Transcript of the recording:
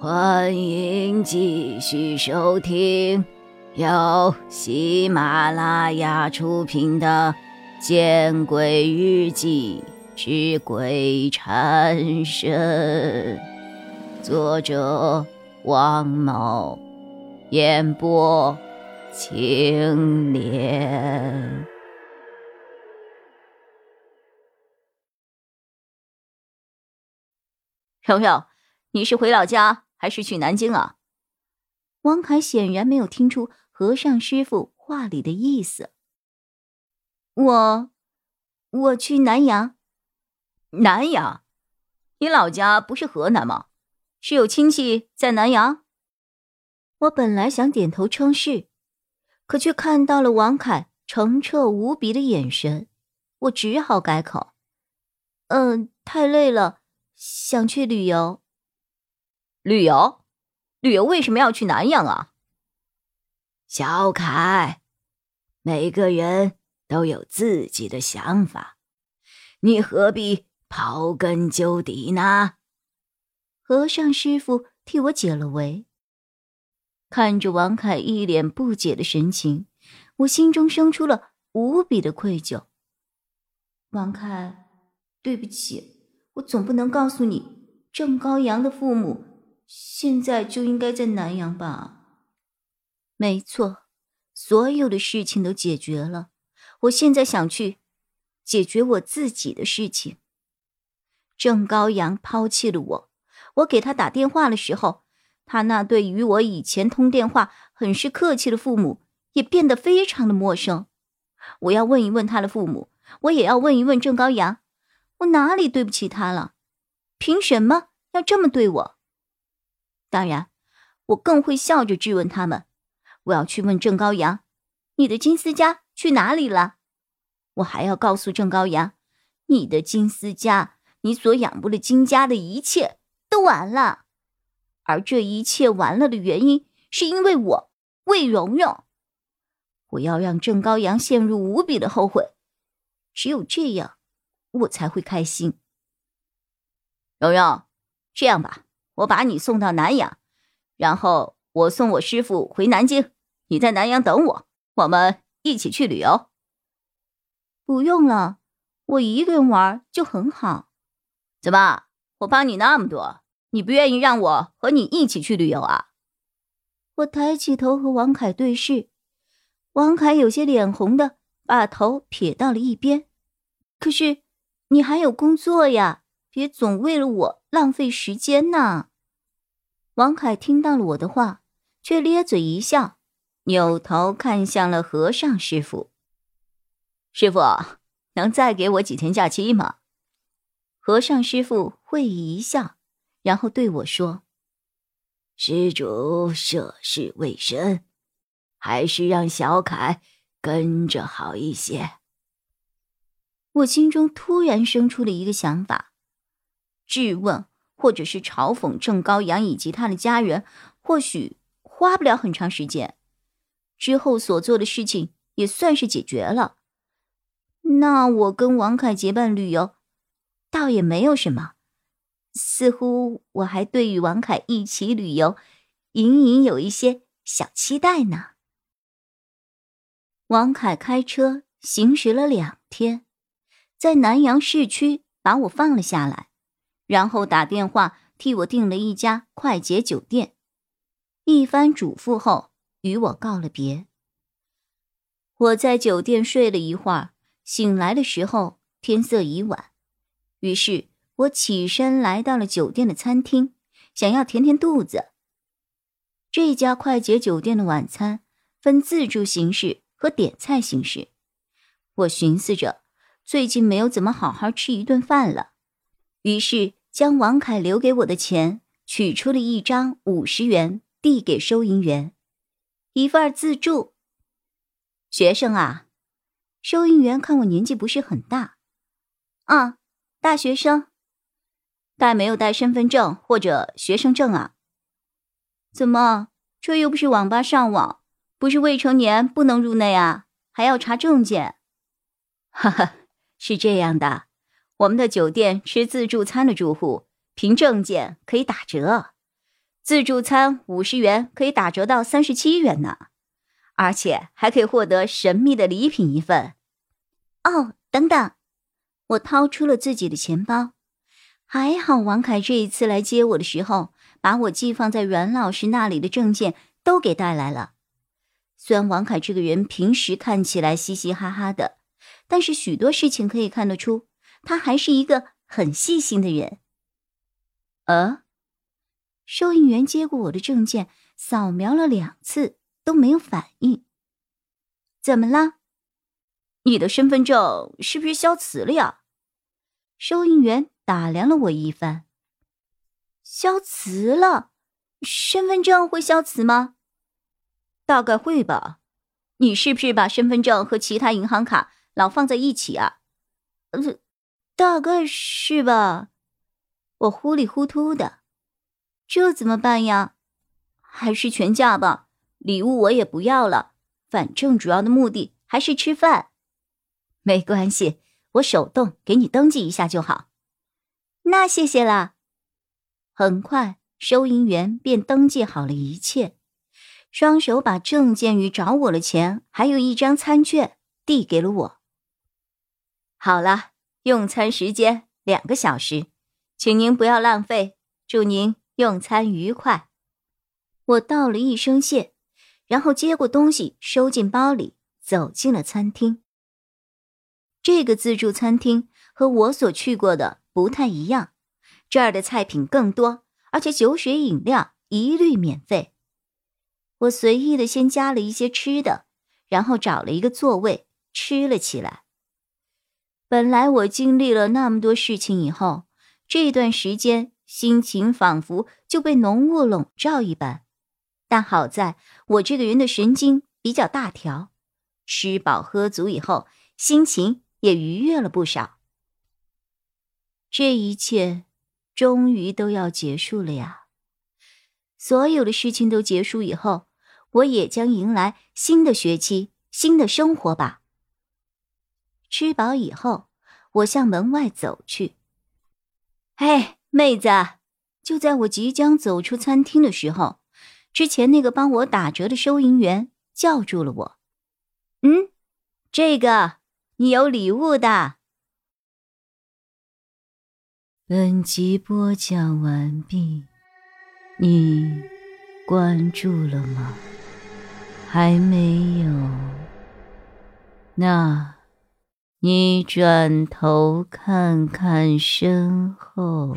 欢迎继续收听由喜马拉雅出品的《见鬼日记之鬼缠身》，作者王某，演播青莲。蓉蓉，你是回老家？还是去南京啊？王凯显然没有听出和尚师傅话里的意思。我，我去南阳。南阳？你老家不是河南吗？是有亲戚在南阳？我本来想点头称是，可却看到了王凯澄澈无比的眼神，我只好改口：“嗯，太累了，想去旅游。”旅游，旅游为什么要去南阳啊？小凯，每个人都有自己的想法，你何必刨根究底呢？和尚师傅替我解了围，看着王凯一脸不解的神情，我心中生出了无比的愧疚。王凯，对不起，我总不能告诉你郑高阳的父母。现在就应该在南阳吧？没错，所有的事情都解决了。我现在想去解决我自己的事情。郑高阳抛弃了我，我给他打电话的时候，他那对于我以前通电话很是客气的父母也变得非常的陌生。我要问一问他的父母，我也要问一问郑高阳，我哪里对不起他了？凭什么要这么对我？当然，我更会笑着质问他们。我要去问郑高阳：“你的金丝家去哪里了？”我还要告诉郑高阳：“你的金丝家，你所仰慕的金家的一切都完了。而这一切完了的原因，是因为我魏蓉蓉。我要让郑高阳陷入无比的后悔。只有这样，我才会开心。蓉蓉，这样吧。”我把你送到南阳，然后我送我师傅回南京，你在南阳等我，我们一起去旅游。不用了，我一个人玩就很好。怎么，我帮你那么多，你不愿意让我和你一起去旅游啊？我抬起头和王凯对视，王凯有些脸红的把头撇到了一边。可是你还有工作呀，别总为了我浪费时间呐。王凯听到了我的话，却咧嘴一笑，扭头看向了和尚师傅。师傅，能再给我几天假期吗？和尚师傅会意一笑，然后对我说：“施主涉世未深，还是让小凯跟着好一些。”我心中突然生出了一个想法，质问。或者是嘲讽郑高阳以及他的家人，或许花不了很长时间，之后所做的事情也算是解决了。那我跟王凯结伴旅游，倒也没有什么。似乎我还对与王凯一起旅游，隐隐有一些小期待呢。王凯开车行驶了两天，在南阳市区把我放了下来。然后打电话替我订了一家快捷酒店，一番嘱咐后，与我告了别。我在酒店睡了一会儿，醒来的时候天色已晚，于是我起身来到了酒店的餐厅，想要填填肚子。这家快捷酒店的晚餐分自助形式和点菜形式，我寻思着最近没有怎么好好吃一顿饭了，于是。将王凯留给我的钱取出了一张五十元，递给收银员，一份自助。学生啊，收银员看我年纪不是很大，啊，大学生，带没有带身份证或者学生证啊？怎么，这又不是网吧上网，不是未成年不能入内啊？还要查证件？哈哈，是这样的。我们的酒店吃自助餐的住户凭证件可以打折，自助餐五十元可以打折到三十七元呢，而且还可以获得神秘的礼品一份。哦，等等，我掏出了自己的钱包，还好王凯这一次来接我的时候，把我寄放在阮老师那里的证件都给带来了。虽然王凯这个人平时看起来嘻嘻哈哈的，但是许多事情可以看得出，他还是一个很细心的人。呃。收银员接过我的证件，扫描了两次都没有反应。怎么了？你的身份证是不是消磁了呀？收银员打量了我一番。消磁了？身份证会消磁吗？大概会吧。你是不是把身份证和其他银行卡老放在一起啊？呃，大概是吧。我糊里糊涂的。这怎么办呀？还是全价吧，礼物我也不要了。反正主要的目的还是吃饭。没关系，我手动给你登记一下就好。那谢谢啦。很快，收银员便登记好了一切，双手把证件与找我的钱，还有一张餐券递给了我。好了，用餐时间两个小时，请您不要浪费。祝您。用餐愉快，我道了一声谢，然后接过东西收进包里，走进了餐厅。这个自助餐厅和我所去过的不太一样，这儿的菜品更多，而且酒水饮料一律免费。我随意的先加了一些吃的，然后找了一个座位吃了起来。本来我经历了那么多事情以后，这段时间。心情仿佛就被浓雾笼罩一般，但好在我这个人的神经比较大条，吃饱喝足以后，心情也愉悦了不少。这一切终于都要结束了呀！所有的事情都结束以后，我也将迎来新的学期、新的生活吧。吃饱以后，我向门外走去。嘿。妹子，就在我即将走出餐厅的时候，之前那个帮我打折的收银员叫住了我。嗯，这个你有礼物的。本集播讲完毕，你关注了吗？还没有？那。你转头看看身后。